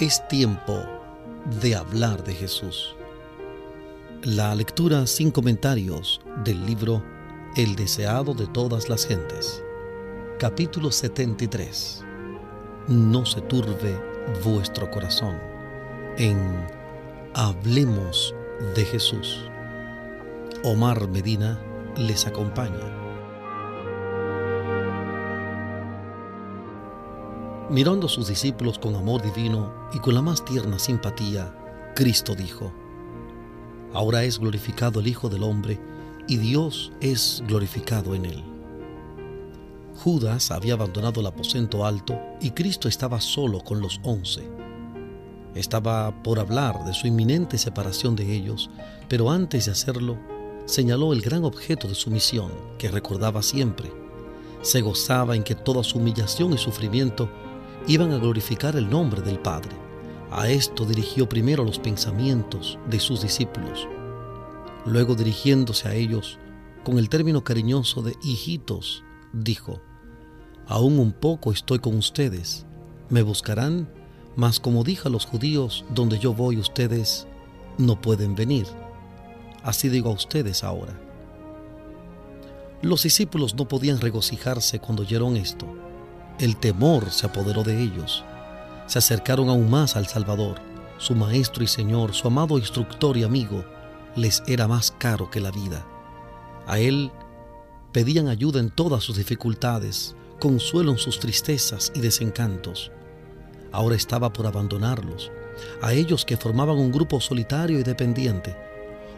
Es tiempo de hablar de Jesús. La lectura sin comentarios del libro El deseado de todas las gentes. Capítulo 73. No se turbe vuestro corazón. En Hablemos de Jesús. Omar Medina les acompaña. Mirando a sus discípulos con amor divino y con la más tierna simpatía, Cristo dijo, Ahora es glorificado el Hijo del Hombre y Dios es glorificado en él. Judas había abandonado el aposento alto y Cristo estaba solo con los once. Estaba por hablar de su inminente separación de ellos, pero antes de hacerlo, señaló el gran objeto de su misión, que recordaba siempre. Se gozaba en que toda su humillación y sufrimiento iban a glorificar el nombre del Padre. A esto dirigió primero los pensamientos de sus discípulos. Luego dirigiéndose a ellos, con el término cariñoso de hijitos, dijo, Aún un poco estoy con ustedes, me buscarán, mas como dije a los judíos, donde yo voy ustedes no pueden venir. Así digo a ustedes ahora. Los discípulos no podían regocijarse cuando oyeron esto el temor se apoderó de ellos. Se acercaron aún más al Salvador. Su Maestro y Señor, su amado instructor y amigo, les era más caro que la vida. A Él pedían ayuda en todas sus dificultades, consuelo en sus tristezas y desencantos. Ahora estaba por abandonarlos, a ellos que formaban un grupo solitario y dependiente.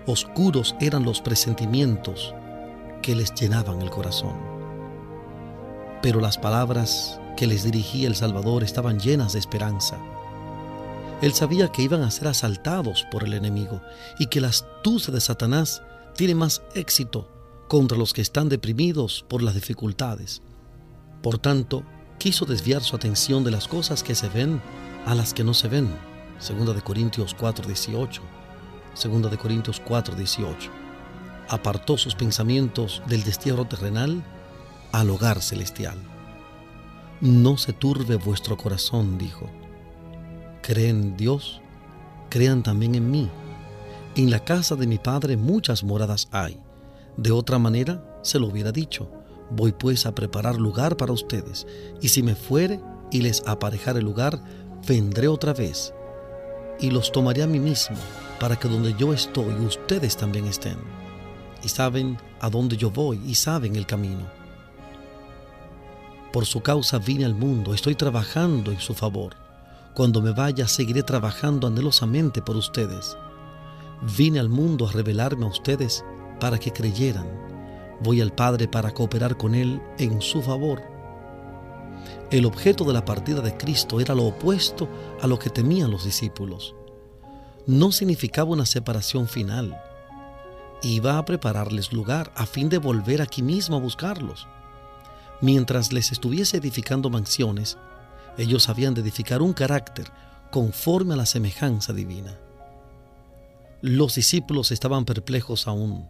Oscuros eran los presentimientos que les llenaban el corazón pero las palabras que les dirigía el Salvador estaban llenas de esperanza. Él sabía que iban a ser asaltados por el enemigo y que la astucia de Satanás tiene más éxito contra los que están deprimidos por las dificultades. Por tanto, quiso desviar su atención de las cosas que se ven a las que no se ven. Segunda de Corintios 4:18. Segunda de Corintios 4:18. Apartó sus pensamientos del destierro terrenal al hogar celestial. No se turbe vuestro corazón, dijo. Creen en Dios, crean también en mí. En la casa de mi Padre muchas moradas hay. De otra manera se lo hubiera dicho. Voy pues a preparar lugar para ustedes, y si me fuere y les aparejar el lugar, vendré otra vez, y los tomaré a mí mismo, para que donde yo estoy ustedes también estén. Y saben a dónde yo voy y saben el camino. Por su causa vine al mundo, estoy trabajando en su favor. Cuando me vaya, seguiré trabajando anhelosamente por ustedes. Vine al mundo a revelarme a ustedes para que creyeran. Voy al Padre para cooperar con Él en su favor. El objeto de la partida de Cristo era lo opuesto a lo que temían los discípulos. No significaba una separación final. Iba a prepararles lugar a fin de volver aquí mismo a buscarlos. Mientras les estuviese edificando mansiones, ellos habían de edificar un carácter conforme a la semejanza divina. Los discípulos estaban perplejos aún.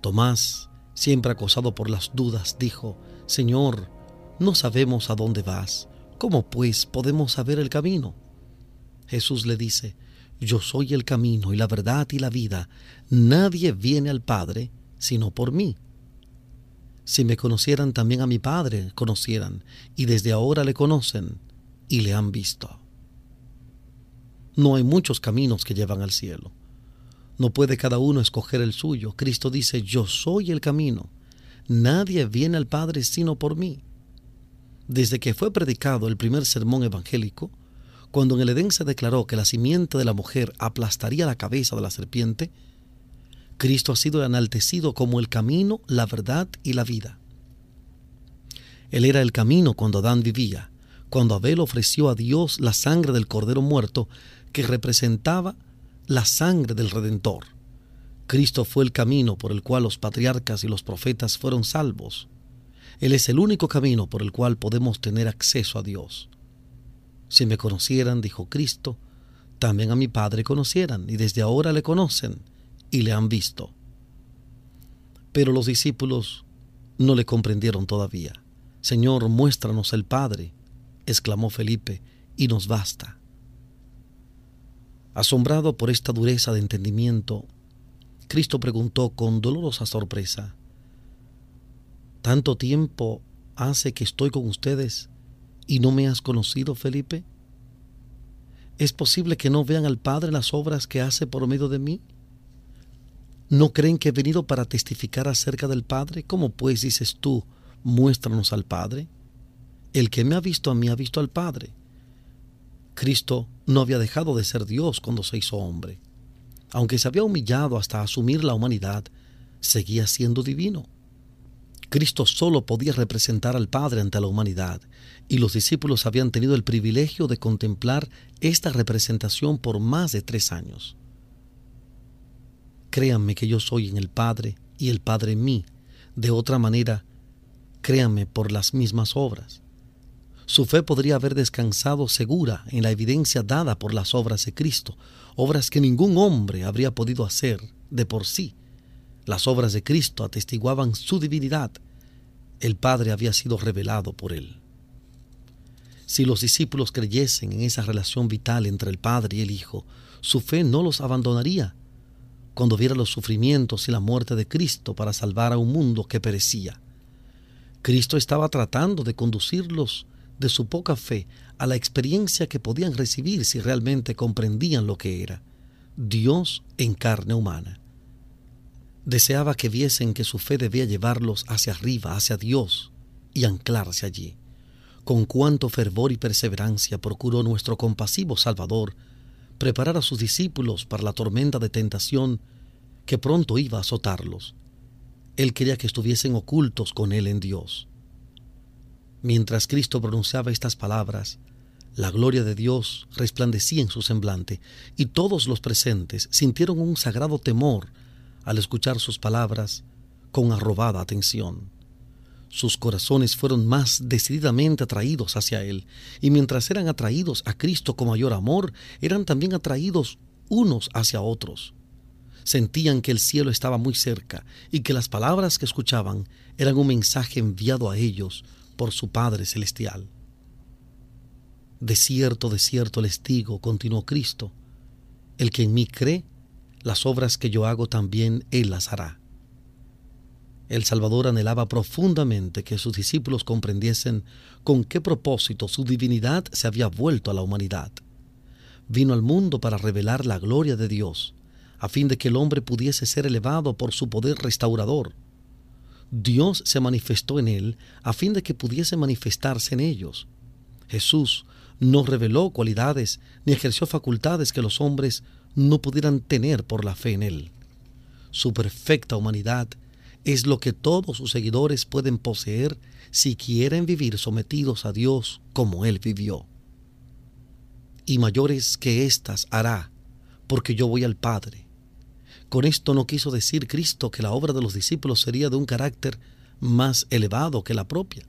Tomás, siempre acosado por las dudas, dijo, Señor, no sabemos a dónde vas. ¿Cómo pues podemos saber el camino? Jesús le dice, Yo soy el camino y la verdad y la vida. Nadie viene al Padre sino por mí. Si me conocieran también a mi Padre, conocieran, y desde ahora le conocen y le han visto. No hay muchos caminos que llevan al cielo. No puede cada uno escoger el suyo. Cristo dice, yo soy el camino. Nadie viene al Padre sino por mí. Desde que fue predicado el primer sermón evangélico, cuando en el Edén se declaró que la simiente de la mujer aplastaría la cabeza de la serpiente, Cristo ha sido enaltecido como el camino, la verdad y la vida. Él era el camino cuando Adán vivía, cuando Abel ofreció a Dios la sangre del cordero muerto que representaba la sangre del Redentor. Cristo fue el camino por el cual los patriarcas y los profetas fueron salvos. Él es el único camino por el cual podemos tener acceso a Dios. Si me conocieran, dijo Cristo, también a mi Padre conocieran, y desde ahora le conocen y le han visto. Pero los discípulos no le comprendieron todavía. Señor, muéstranos el Padre, exclamó Felipe, y nos basta. Asombrado por esta dureza de entendimiento, Cristo preguntó con dolorosa sorpresa, ¿Tanto tiempo hace que estoy con ustedes y no me has conocido, Felipe? ¿Es posible que no vean al Padre las obras que hace por medio de mí? ¿No creen que he venido para testificar acerca del Padre? ¿Cómo pues dices tú, muéstranos al Padre? El que me ha visto a mí ha visto al Padre. Cristo no había dejado de ser Dios cuando se hizo hombre. Aunque se había humillado hasta asumir la humanidad, seguía siendo divino. Cristo solo podía representar al Padre ante la humanidad, y los discípulos habían tenido el privilegio de contemplar esta representación por más de tres años. Créanme que yo soy en el Padre y el Padre en mí. De otra manera, créanme por las mismas obras. Su fe podría haber descansado segura en la evidencia dada por las obras de Cristo, obras que ningún hombre habría podido hacer de por sí. Las obras de Cristo atestiguaban su divinidad. El Padre había sido revelado por él. Si los discípulos creyesen en esa relación vital entre el Padre y el Hijo, su fe no los abandonaría cuando viera los sufrimientos y la muerte de Cristo para salvar a un mundo que perecía. Cristo estaba tratando de conducirlos de su poca fe a la experiencia que podían recibir si realmente comprendían lo que era Dios en carne humana. Deseaba que viesen que su fe debía llevarlos hacia arriba, hacia Dios, y anclarse allí. Con cuánto fervor y perseverancia procuró nuestro compasivo Salvador preparar a sus discípulos para la tormenta de tentación que pronto iba a azotarlos. Él quería que estuviesen ocultos con Él en Dios. Mientras Cristo pronunciaba estas palabras, la gloria de Dios resplandecía en su semblante, y todos los presentes sintieron un sagrado temor al escuchar sus palabras con arrobada atención. Sus corazones fueron más decididamente atraídos hacia Él, y mientras eran atraídos a Cristo con mayor amor, eran también atraídos unos hacia otros. Sentían que el cielo estaba muy cerca y que las palabras que escuchaban eran un mensaje enviado a ellos por su Padre Celestial. De cierto, de cierto les digo, continuó Cristo, el que en mí cree, las obras que yo hago también él las hará. El Salvador anhelaba profundamente que sus discípulos comprendiesen con qué propósito su divinidad se había vuelto a la humanidad. Vino al mundo para revelar la gloria de Dios, a fin de que el hombre pudiese ser elevado por su poder restaurador Dios se manifestó en él a fin de que pudiese manifestarse en ellos. Jesús no reveló cualidades ni ejerció facultades que los hombres no pudieran tener por la fe en él. Su perfecta humanidad es lo que todos sus seguidores pueden poseer si quieren vivir sometidos a Dios como Él vivió. Y mayores que éstas hará, porque yo voy al Padre, con esto no quiso decir Cristo que la obra de los discípulos sería de un carácter más elevado que la propia,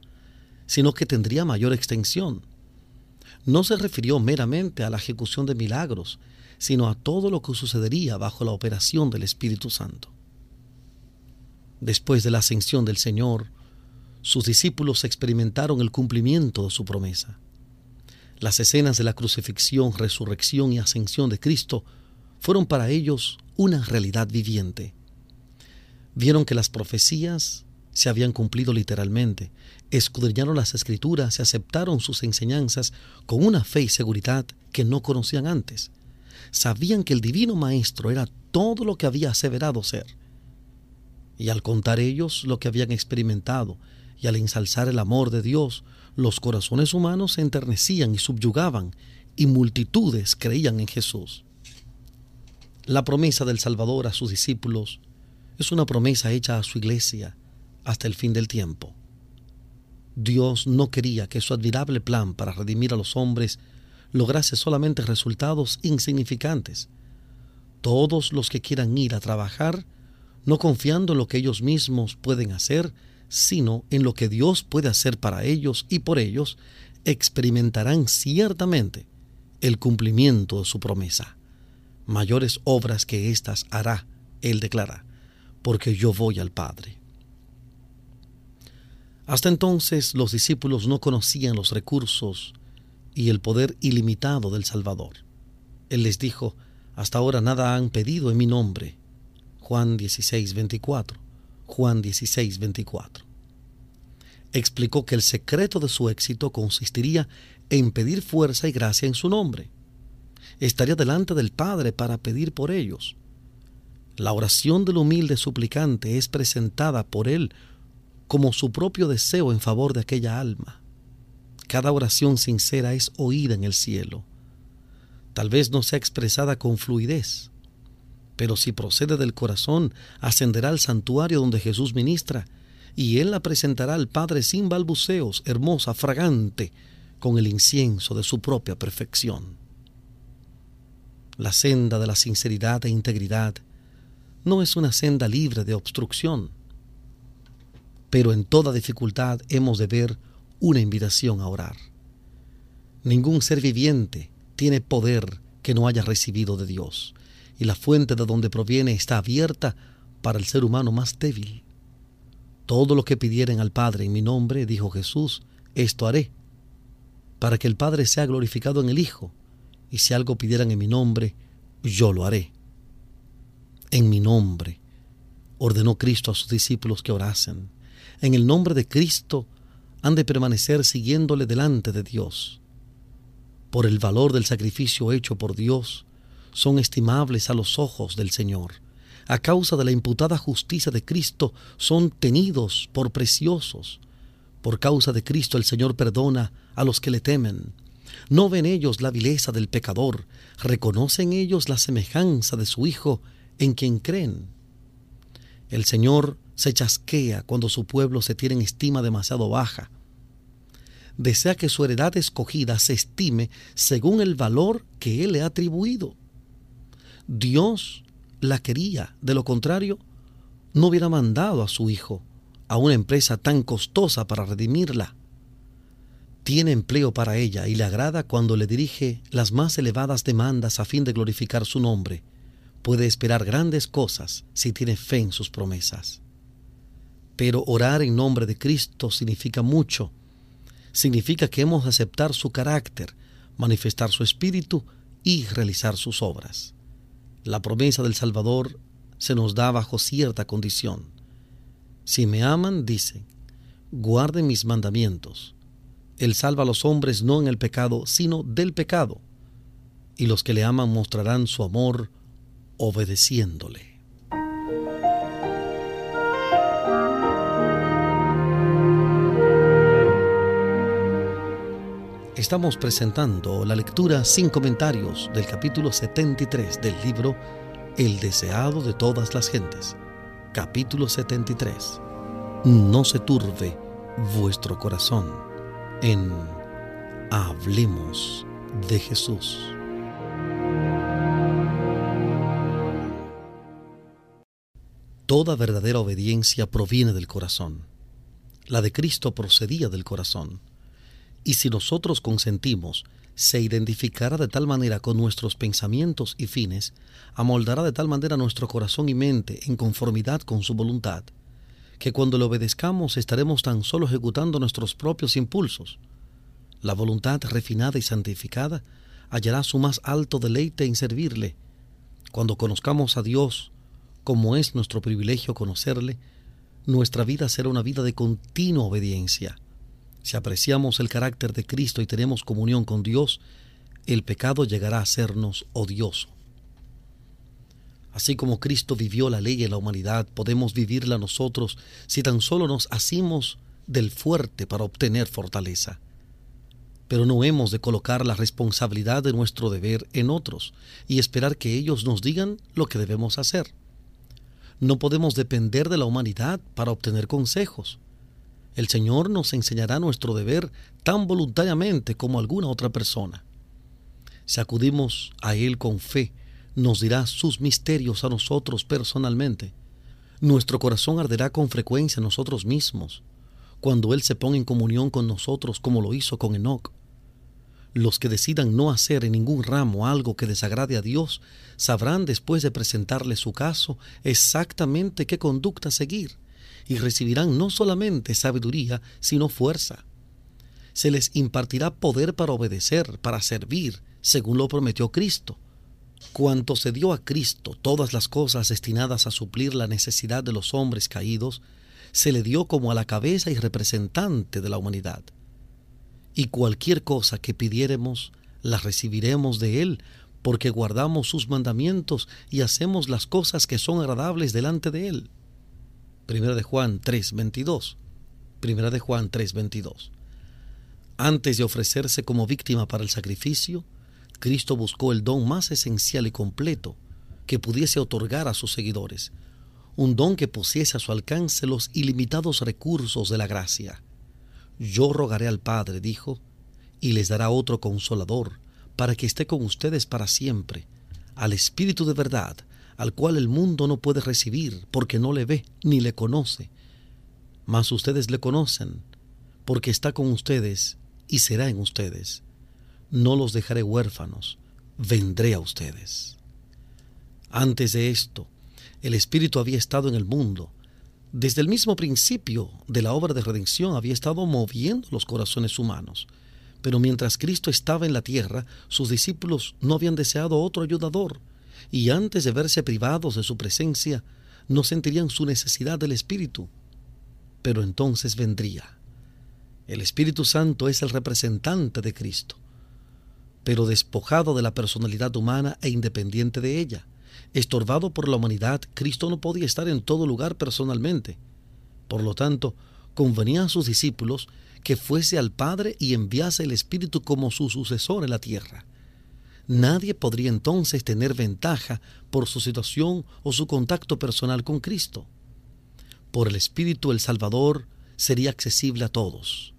sino que tendría mayor extensión. No se refirió meramente a la ejecución de milagros, sino a todo lo que sucedería bajo la operación del Espíritu Santo. Después de la ascensión del Señor, sus discípulos experimentaron el cumplimiento de su promesa. Las escenas de la crucifixión, resurrección y ascensión de Cristo fueron para ellos una realidad viviente. Vieron que las profecías se habían cumplido literalmente, escudriñaron las escrituras y aceptaron sus enseñanzas con una fe y seguridad que no conocían antes. Sabían que el divino Maestro era todo lo que había aseverado ser. Y al contar ellos lo que habían experimentado y al ensalzar el amor de Dios, los corazones humanos se enternecían y subyugaban, y multitudes creían en Jesús. La promesa del Salvador a sus discípulos es una promesa hecha a su iglesia hasta el fin del tiempo. Dios no quería que su admirable plan para redimir a los hombres lograse solamente resultados insignificantes. Todos los que quieran ir a trabajar, no confiando en lo que ellos mismos pueden hacer, sino en lo que Dios puede hacer para ellos y por ellos, experimentarán ciertamente el cumplimiento de su promesa mayores obras que éstas hará, él declara, porque yo voy al Padre. Hasta entonces los discípulos no conocían los recursos y el poder ilimitado del Salvador. Él les dijo, Hasta ahora nada han pedido en mi nombre. Juan 16, 24. Juan 16, 24. Explicó que el secreto de su éxito consistiría en pedir fuerza y gracia en su nombre. Estaría delante del Padre para pedir por ellos. La oración del humilde suplicante es presentada por él como su propio deseo en favor de aquella alma. Cada oración sincera es oída en el cielo. Tal vez no sea expresada con fluidez, pero si procede del corazón, ascenderá al santuario donde Jesús ministra, y él la presentará al Padre sin balbuceos, hermosa, fragante, con el incienso de su propia perfección. La senda de la sinceridad e integridad no es una senda libre de obstrucción, pero en toda dificultad hemos de ver una invitación a orar. Ningún ser viviente tiene poder que no haya recibido de Dios, y la fuente de donde proviene está abierta para el ser humano más débil. Todo lo que pidieren al Padre en mi nombre, dijo Jesús, esto haré, para que el Padre sea glorificado en el Hijo, y si algo pidieran en mi nombre, yo lo haré en mi nombre. Ordenó Cristo a sus discípulos que orasen. En el nombre de Cristo han de permanecer siguiéndole delante de Dios. Por el valor del sacrificio hecho por Dios, son estimables a los ojos del Señor. A causa de la imputada justicia de Cristo, son tenidos por preciosos. Por causa de Cristo el Señor perdona a los que le temen. No ven ellos la vileza del pecador, reconocen ellos la semejanza de su Hijo en quien creen. El Señor se chasquea cuando su pueblo se tiene en estima demasiado baja. Desea que su heredad escogida se estime según el valor que Él le ha atribuido. Dios la quería, de lo contrario, no hubiera mandado a su Hijo a una empresa tan costosa para redimirla. Tiene empleo para ella y le agrada cuando le dirige las más elevadas demandas a fin de glorificar su nombre puede esperar grandes cosas si tiene fe en sus promesas. Pero orar en nombre de Cristo significa mucho. Significa que hemos de aceptar su carácter, manifestar su espíritu y realizar sus obras. La promesa del Salvador se nos da bajo cierta condición. Si me aman, dice, guarden mis mandamientos. Él salva a los hombres no en el pecado, sino del pecado. Y los que le aman mostrarán su amor obedeciéndole. Estamos presentando la lectura sin comentarios del capítulo 73 del libro El deseado de todas las gentes. Capítulo 73. No se turbe vuestro corazón en Hablemos de Jesús. Toda verdadera obediencia proviene del corazón. La de Cristo procedía del corazón. Y si nosotros consentimos, se identificará de tal manera con nuestros pensamientos y fines, amoldará de tal manera nuestro corazón y mente en conformidad con su voluntad, que cuando le obedezcamos estaremos tan solo ejecutando nuestros propios impulsos. La voluntad refinada y santificada hallará su más alto deleite en servirle. Cuando conozcamos a Dios, como es nuestro privilegio conocerle, nuestra vida será una vida de continua obediencia. Si apreciamos el carácter de Cristo y tenemos comunión con Dios, el pecado llegará a sernos odioso. Así como Cristo vivió la ley en la humanidad, podemos vivirla nosotros si tan solo nos asimos del fuerte para obtener fortaleza. Pero no hemos de colocar la responsabilidad de nuestro deber en otros y esperar que ellos nos digan lo que debemos hacer. No podemos depender de la humanidad para obtener consejos. El Señor nos enseñará nuestro deber tan voluntariamente como alguna otra persona. Si acudimos a Él con fe, nos dirá sus misterios a nosotros personalmente. Nuestro corazón arderá con frecuencia a nosotros mismos, cuando Él se ponga en comunión con nosotros como lo hizo con Enoch. Los que decidan no hacer en ningún ramo algo que desagrade a Dios sabrán después de presentarle su caso exactamente qué conducta seguir y recibirán no solamente sabiduría, sino fuerza. Se les impartirá poder para obedecer, para servir, según lo prometió Cristo. Cuanto se dio a Cristo todas las cosas destinadas a suplir la necesidad de los hombres caídos, se le dio como a la cabeza y representante de la humanidad. Y cualquier cosa que pidiéremos, la recibiremos de Él, porque guardamos sus mandamientos y hacemos las cosas que son agradables delante de Él. Primera de Juan 3:22. Primera de Juan 3:22. Antes de ofrecerse como víctima para el sacrificio, Cristo buscó el don más esencial y completo que pudiese otorgar a sus seguidores, un don que pusiese a su alcance los ilimitados recursos de la gracia. Yo rogaré al Padre, dijo, y les dará otro consolador, para que esté con ustedes para siempre, al Espíritu de verdad, al cual el mundo no puede recibir, porque no le ve ni le conoce. Mas ustedes le conocen, porque está con ustedes y será en ustedes no los dejaré huérfanos, vendré a ustedes. Antes de esto, el Espíritu había estado en el mundo. Desde el mismo principio de la obra de redención había estado moviendo los corazones humanos. Pero mientras Cristo estaba en la tierra, sus discípulos no habían deseado otro ayudador, y antes de verse privados de su presencia, no sentirían su necesidad del Espíritu. Pero entonces vendría. El Espíritu Santo es el representante de Cristo pero despojado de la personalidad humana e independiente de ella. Estorbado por la humanidad, Cristo no podía estar en todo lugar personalmente. Por lo tanto, convenía a sus discípulos que fuese al Padre y enviase el Espíritu como su sucesor en la tierra. Nadie podría entonces tener ventaja por su situación o su contacto personal con Cristo. Por el Espíritu el Salvador sería accesible a todos.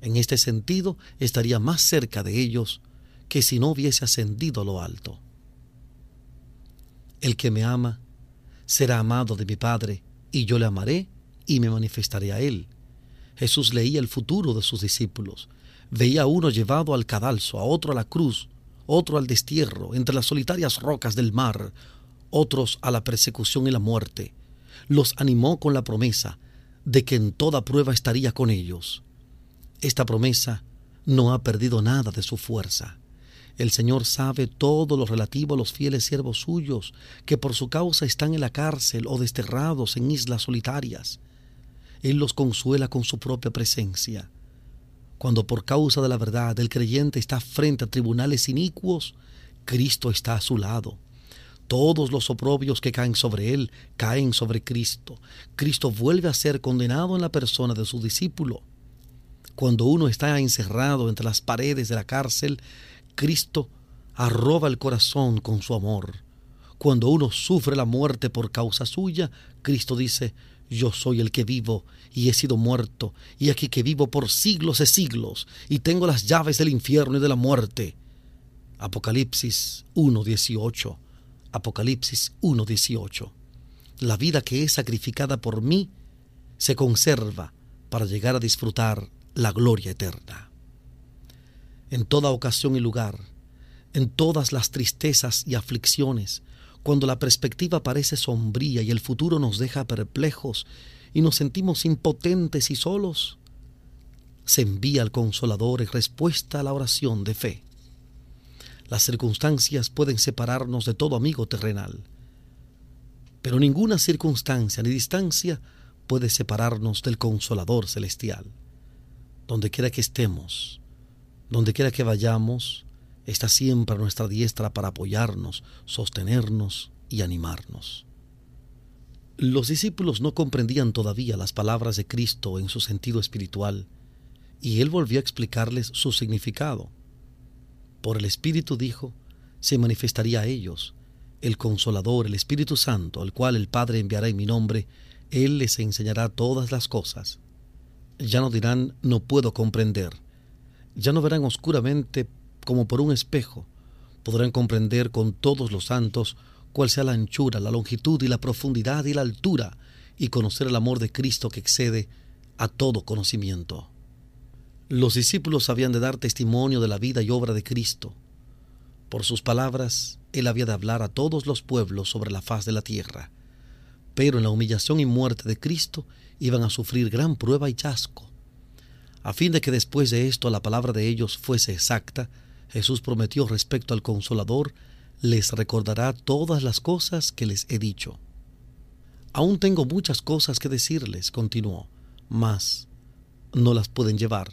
En este sentido, estaría más cerca de ellos que si no hubiese ascendido a lo alto. El que me ama será amado de mi Padre, y yo le amaré y me manifestaré a él. Jesús leía el futuro de sus discípulos. Veía a uno llevado al cadalso, a otro a la cruz, otro al destierro, entre las solitarias rocas del mar, otros a la persecución y la muerte. Los animó con la promesa de que en toda prueba estaría con ellos. Esta promesa no ha perdido nada de su fuerza. El Señor sabe todo lo relativo a los fieles siervos suyos, que por su causa están en la cárcel o desterrados en islas solitarias. Él los consuela con su propia presencia. Cuando por causa de la verdad el creyente está frente a tribunales inicuos, Cristo está a su lado. Todos los oprobios que caen sobre él caen sobre Cristo. Cristo vuelve a ser condenado en la persona de su discípulo. Cuando uno está encerrado entre las paredes de la cárcel, Cristo arroba el corazón con su amor. Cuando uno sufre la muerte por causa suya, Cristo dice, yo soy el que vivo y he sido muerto, y aquí que vivo por siglos de siglos, y tengo las llaves del infierno y de la muerte. Apocalipsis 1.18. Apocalipsis 1.18. La vida que es sacrificada por mí se conserva para llegar a disfrutar la gloria eterna en toda ocasión y lugar, en todas las tristezas y aflicciones, cuando la perspectiva parece sombría y el futuro nos deja perplejos y nos sentimos impotentes y solos, se envía al consolador en respuesta a la oración de fe. Las circunstancias pueden separarnos de todo amigo terrenal, pero ninguna circunstancia ni distancia puede separarnos del consolador celestial. Donde quiera que estemos, donde quiera que vayamos, está siempre a nuestra diestra para apoyarnos, sostenernos y animarnos. Los discípulos no comprendían todavía las palabras de Cristo en su sentido espiritual, y él volvió a explicarles su significado. Por el Espíritu dijo, se manifestaría a ellos, el Consolador, el Espíritu Santo, al cual el Padre enviará en mi nombre, Él les enseñará todas las cosas. Ya no dirán, no puedo comprender, ya no verán oscuramente como por un espejo, podrán comprender con todos los santos cuál sea la anchura, la longitud y la profundidad y la altura, y conocer el amor de Cristo que excede a todo conocimiento. Los discípulos habían de dar testimonio de la vida y obra de Cristo. Por sus palabras, Él había de hablar a todos los pueblos sobre la faz de la tierra. Pero en la humillación y muerte de Cristo iban a sufrir gran prueba y chasco. A fin de que después de esto la palabra de ellos fuese exacta, Jesús prometió respecto al consolador les recordará todas las cosas que les he dicho. Aún tengo muchas cosas que decirles, continuó, mas no las pueden llevar.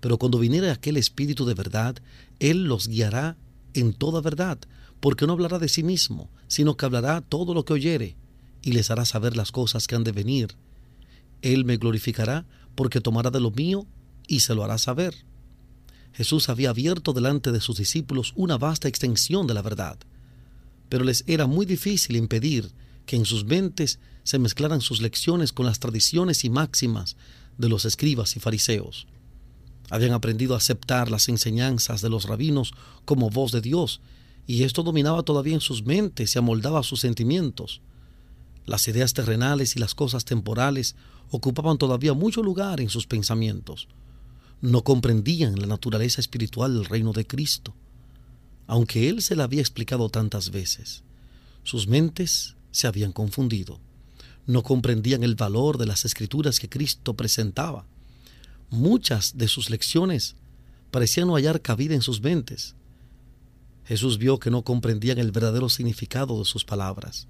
Pero cuando viniere aquel Espíritu de verdad, Él los guiará en toda verdad, porque no hablará de sí mismo, sino que hablará todo lo que oyere, y les hará saber las cosas que han de venir. Él me glorificará, porque tomará de lo mío y se lo hará saber. Jesús había abierto delante de sus discípulos una vasta extensión de la verdad, pero les era muy difícil impedir que en sus mentes se mezclaran sus lecciones con las tradiciones y máximas de los escribas y fariseos. Habían aprendido a aceptar las enseñanzas de los rabinos como voz de Dios, y esto dominaba todavía en sus mentes y amoldaba sus sentimientos. Las ideas terrenales y las cosas temporales ocupaban todavía mucho lugar en sus pensamientos. No comprendían la naturaleza espiritual del reino de Cristo, aunque Él se la había explicado tantas veces. Sus mentes se habían confundido. No comprendían el valor de las escrituras que Cristo presentaba. Muchas de sus lecciones parecían no hallar cabida en sus mentes. Jesús vio que no comprendían el verdadero significado de sus palabras.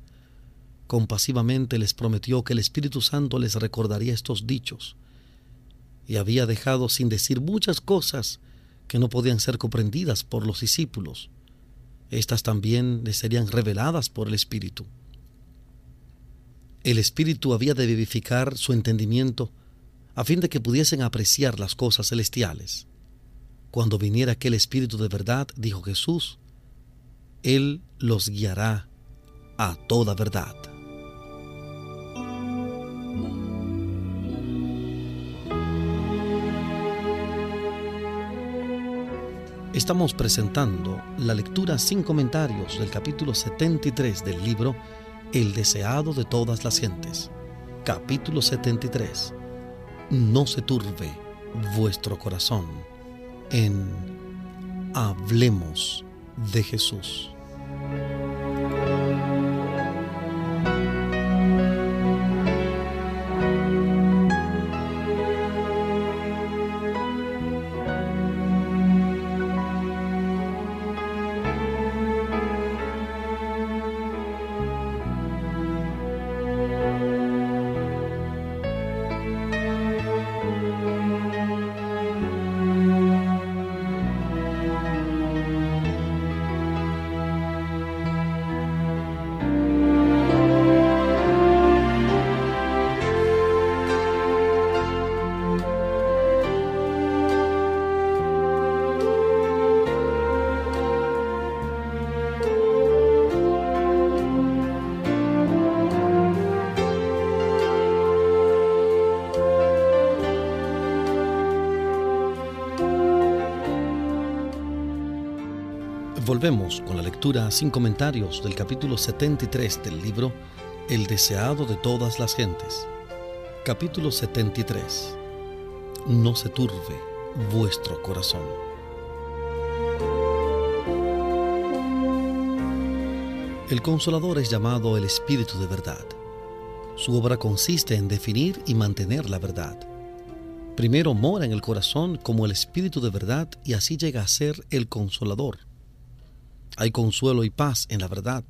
Compasivamente les prometió que el Espíritu Santo les recordaría estos dichos, y había dejado sin decir muchas cosas que no podían ser comprendidas por los discípulos. Estas también les serían reveladas por el Espíritu. El Espíritu había de vivificar su entendimiento a fin de que pudiesen apreciar las cosas celestiales. Cuando viniera aquel Espíritu de verdad, dijo Jesús, Él los guiará a toda verdad. Estamos presentando la lectura sin comentarios del capítulo 73 del libro el deseado de todas las gentes. Capítulo 73. No se turbe vuestro corazón en Hablemos de Jesús. Volvemos con la lectura sin comentarios del capítulo 73 del libro El deseado de todas las gentes. Capítulo 73. No se turbe vuestro corazón. El consolador es llamado el Espíritu de verdad. Su obra consiste en definir y mantener la verdad. Primero mora en el corazón como el Espíritu de verdad y así llega a ser el consolador hay consuelo y paz en la verdad,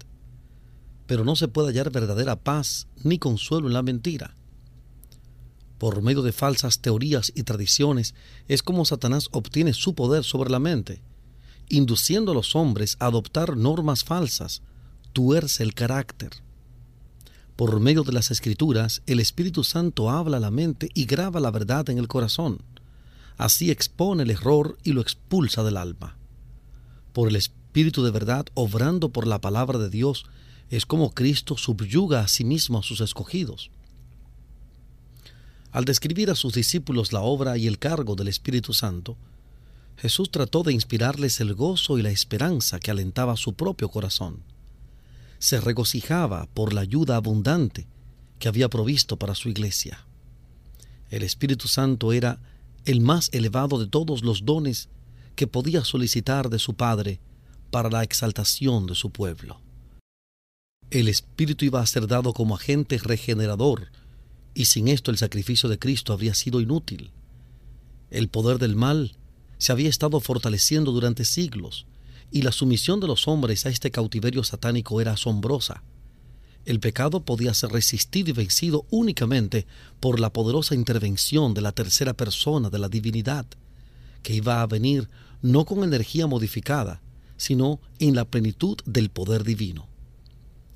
pero no se puede hallar verdadera paz ni consuelo en la mentira. Por medio de falsas teorías y tradiciones es como Satanás obtiene su poder sobre la mente, induciendo a los hombres a adoptar normas falsas, tuerce el carácter. Por medio de las escrituras, el Espíritu Santo habla a la mente y graba la verdad en el corazón. Así expone el error y lo expulsa del alma. Por el Espíritu de verdad, obrando por la palabra de Dios, es como Cristo subyuga a sí mismo a sus escogidos. Al describir a sus discípulos la obra y el cargo del Espíritu Santo, Jesús trató de inspirarles el gozo y la esperanza que alentaba su propio corazón. Se regocijaba por la ayuda abundante que había provisto para su iglesia. El Espíritu Santo era el más elevado de todos los dones que podía solicitar de su Padre para la exaltación de su pueblo. El Espíritu iba a ser dado como agente regenerador, y sin esto el sacrificio de Cristo habría sido inútil. El poder del mal se había estado fortaleciendo durante siglos, y la sumisión de los hombres a este cautiverio satánico era asombrosa. El pecado podía ser resistido y vencido únicamente por la poderosa intervención de la tercera persona de la divinidad, que iba a venir no con energía modificada, sino en la plenitud del poder divino.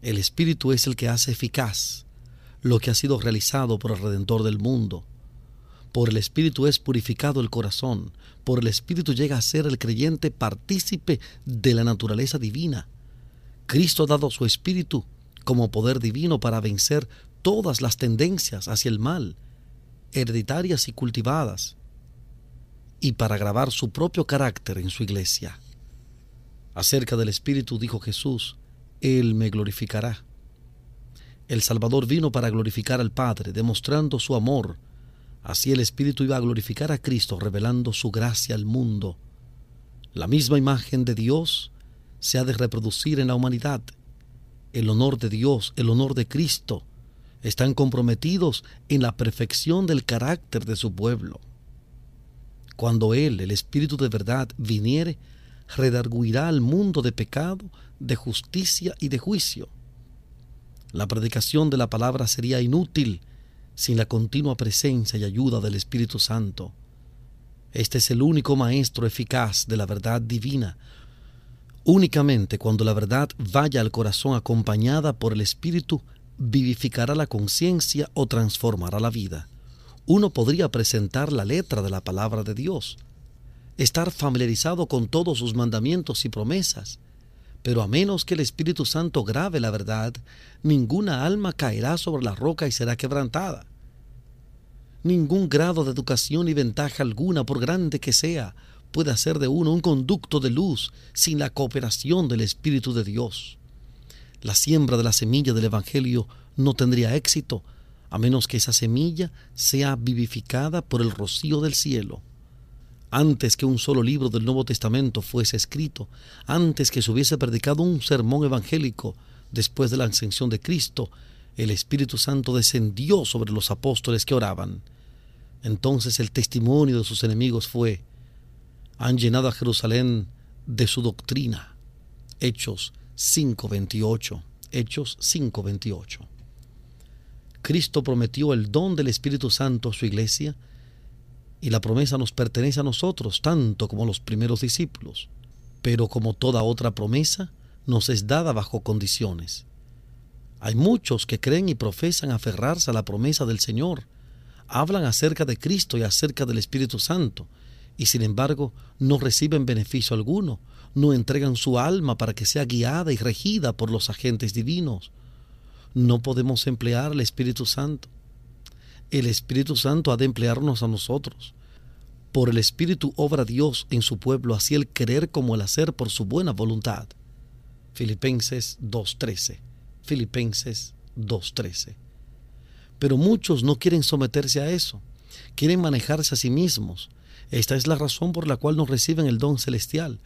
El Espíritu es el que hace eficaz lo que ha sido realizado por el Redentor del mundo. Por el Espíritu es purificado el corazón, por el Espíritu llega a ser el creyente partícipe de la naturaleza divina. Cristo ha dado su Espíritu como poder divino para vencer todas las tendencias hacia el mal, hereditarias y cultivadas, y para grabar su propio carácter en su iglesia. Acerca del Espíritu dijo Jesús, Él me glorificará. El Salvador vino para glorificar al Padre, demostrando su amor. Así el Espíritu iba a glorificar a Cristo, revelando su gracia al mundo. La misma imagen de Dios se ha de reproducir en la humanidad el honor de Dios, el honor de Cristo, están comprometidos en la perfección del carácter de su pueblo. Cuando Él, el Espíritu de verdad, viniere, redarguirá al mundo de pecado, de justicia y de juicio. La predicación de la palabra sería inútil sin la continua presencia y ayuda del Espíritu Santo. Este es el único maestro eficaz de la verdad divina, Únicamente cuando la verdad vaya al corazón acompañada por el Espíritu, vivificará la conciencia o transformará la vida. Uno podría presentar la letra de la palabra de Dios, estar familiarizado con todos sus mandamientos y promesas, pero a menos que el Espíritu Santo grave la verdad, ninguna alma caerá sobre la roca y será quebrantada. Ningún grado de educación y ventaja alguna, por grande que sea, puede hacer de uno un conducto de luz sin la cooperación del Espíritu de Dios. La siembra de la semilla del Evangelio no tendría éxito a menos que esa semilla sea vivificada por el rocío del cielo. Antes que un solo libro del Nuevo Testamento fuese escrito, antes que se hubiese predicado un sermón evangélico después de la ascensión de Cristo, el Espíritu Santo descendió sobre los apóstoles que oraban. Entonces el testimonio de sus enemigos fue, han llenado a Jerusalén de su doctrina. Hechos 5:28. Hechos 5:28. Cristo prometió el don del Espíritu Santo a su iglesia y la promesa nos pertenece a nosotros tanto como a los primeros discípulos. Pero como toda otra promesa, nos es dada bajo condiciones. Hay muchos que creen y profesan aferrarse a la promesa del Señor, hablan acerca de Cristo y acerca del Espíritu Santo, y sin embargo no reciben beneficio alguno, no entregan su alma para que sea guiada y regida por los agentes divinos. No podemos emplear al Espíritu Santo. El Espíritu Santo ha de emplearnos a nosotros. Por el Espíritu obra Dios en su pueblo, así el querer como el hacer por su buena voluntad. Filipenses 2.13. Filipenses 2.13. Pero muchos no quieren someterse a eso, quieren manejarse a sí mismos, esta es la razón por la cual no reciben el don celestial.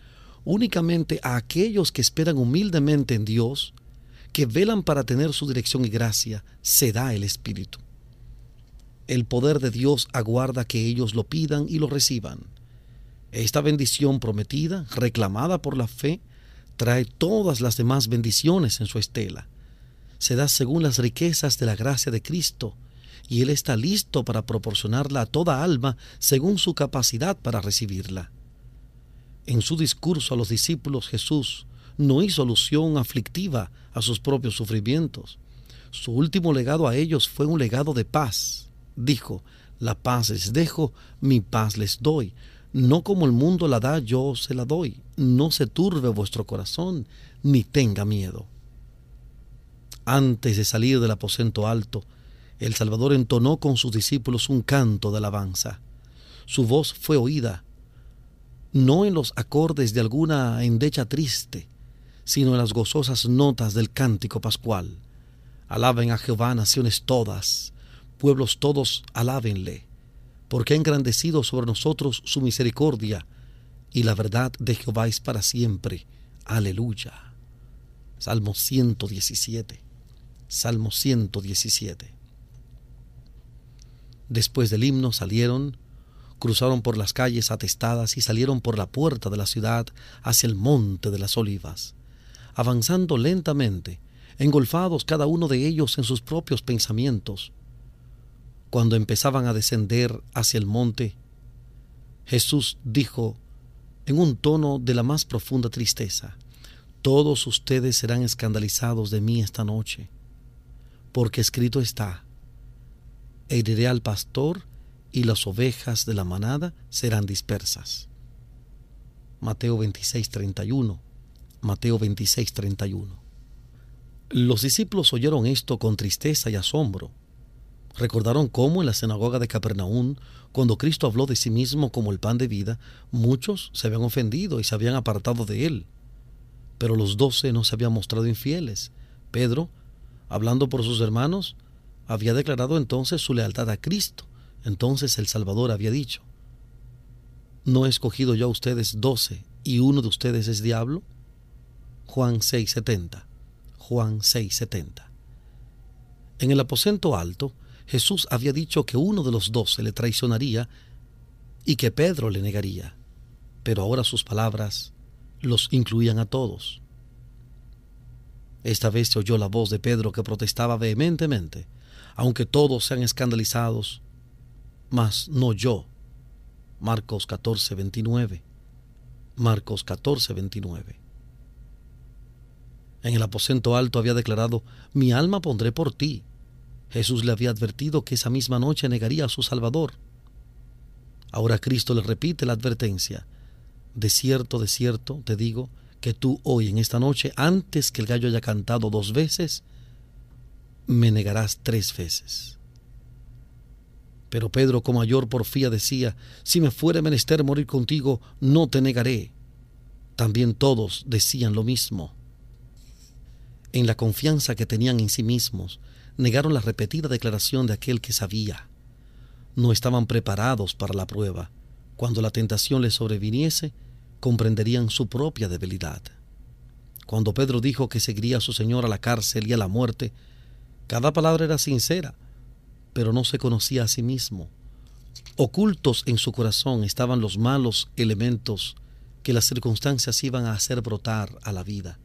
Únicamente a aquellos que esperan humildemente en Dios, que velan para tener su dirección y gracia, se da el Espíritu. El poder de Dios aguarda que ellos lo pidan y lo reciban. Esta bendición prometida, reclamada por la fe, trae todas las demás bendiciones en su estela. Se da según las riquezas de la gracia de Cristo, y Él está listo para proporcionarla a toda alma según su capacidad para recibirla. En su discurso a los discípulos Jesús no hizo alusión aflictiva a sus propios sufrimientos. Su último legado a ellos fue un legado de paz. Dijo, la paz les dejo, mi paz les doy. No como el mundo la da, yo se la doy. No se turbe vuestro corazón, ni tenga miedo. Antes de salir del aposento alto, el Salvador entonó con sus discípulos un canto de alabanza. Su voz fue oída, no en los acordes de alguna endecha triste, sino en las gozosas notas del cántico pascual. Alaben a Jehová naciones todas, pueblos todos alábenle, porque ha engrandecido sobre nosotros su misericordia, y la verdad de Jehová es para siempre. Aleluya. Salmo 117. Salmo 117. Después del himno salieron, cruzaron por las calles atestadas y salieron por la puerta de la ciudad hacia el monte de las olivas. Avanzando lentamente, engolfados cada uno de ellos en sus propios pensamientos. Cuando empezaban a descender hacia el monte, Jesús dijo en un tono de la más profunda tristeza, Todos ustedes serán escandalizados de mí esta noche, porque escrito está, heriré al pastor y las ovejas de la manada serán dispersas. Mateo 26, 31. Mateo 26, 31. Los discípulos oyeron esto con tristeza y asombro. Recordaron cómo en la sinagoga de Capernaum, cuando Cristo habló de sí mismo como el pan de vida, muchos se habían ofendido y se habían apartado de él. Pero los doce no se habían mostrado infieles. Pedro, hablando por sus hermanos, había declarado entonces su lealtad a Cristo. Entonces el Salvador había dicho, ¿no he escogido yo a ustedes doce y uno de ustedes es diablo? Juan 6:70. Juan 6:70. En el aposento alto, Jesús había dicho que uno de los doce le traicionaría y que Pedro le negaría, pero ahora sus palabras los incluían a todos. Esta vez se oyó la voz de Pedro que protestaba vehementemente, aunque todos sean escandalizados, mas no yo. Marcos 14, 29. Marcos 14, 29. En el aposento alto había declarado, mi alma pondré por ti. Jesús le había advertido que esa misma noche negaría a su Salvador. Ahora Cristo le repite la advertencia. De cierto, de cierto, te digo, que tú hoy en esta noche, antes que el gallo haya cantado dos veces, me negarás tres veces. Pero Pedro con mayor porfía decía, si me fuere menester morir contigo, no te negaré. También todos decían lo mismo en la confianza que tenían en sí mismos, negaron la repetida declaración de aquel que sabía. No estaban preparados para la prueba. Cuando la tentación les sobreviniese, comprenderían su propia debilidad. Cuando Pedro dijo que seguiría a su Señor a la cárcel y a la muerte, cada palabra era sincera, pero no se conocía a sí mismo. Ocultos en su corazón estaban los malos elementos que las circunstancias iban a hacer brotar a la vida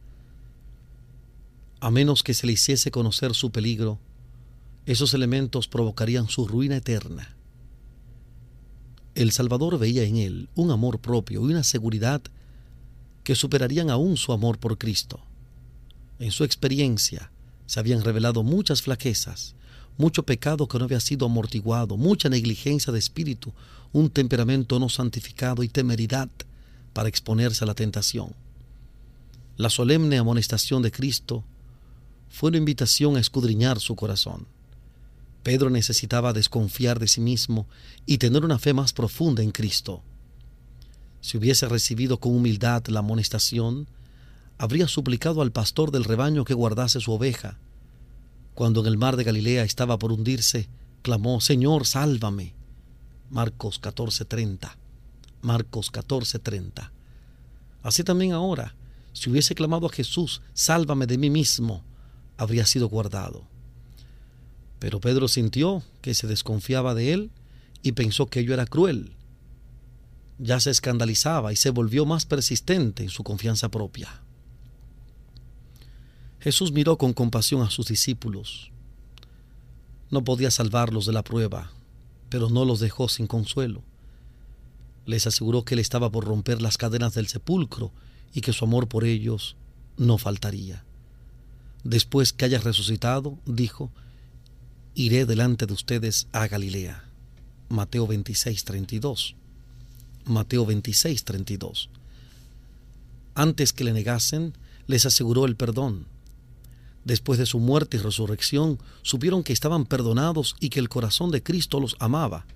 a menos que se le hiciese conocer su peligro, esos elementos provocarían su ruina eterna. El Salvador veía en él un amor propio y una seguridad que superarían aún su amor por Cristo. En su experiencia se habían revelado muchas flaquezas, mucho pecado que no había sido amortiguado, mucha negligencia de espíritu, un temperamento no santificado y temeridad para exponerse a la tentación. La solemne amonestación de Cristo fue una invitación a escudriñar su corazón. Pedro necesitaba desconfiar de sí mismo y tener una fe más profunda en Cristo. Si hubiese recibido con humildad la amonestación, habría suplicado al pastor del rebaño que guardase su oveja. Cuando en el mar de Galilea estaba por hundirse, clamó, Señor, sálvame. Marcos 14:30. Marcos 14:30. Así también ahora, si hubiese clamado a Jesús, sálvame de mí mismo, habría sido guardado. Pero Pedro sintió que se desconfiaba de él y pensó que ello era cruel. Ya se escandalizaba y se volvió más persistente en su confianza propia. Jesús miró con compasión a sus discípulos. No podía salvarlos de la prueba, pero no los dejó sin consuelo. Les aseguró que él estaba por romper las cadenas del sepulcro y que su amor por ellos no faltaría. Después que haya resucitado, dijo, iré delante de ustedes a Galilea. Mateo 26, 32. Mateo 26, 32. Antes que le negasen, les aseguró el perdón. Después de su muerte y resurrección, supieron que estaban perdonados y que el corazón de Cristo los amaba.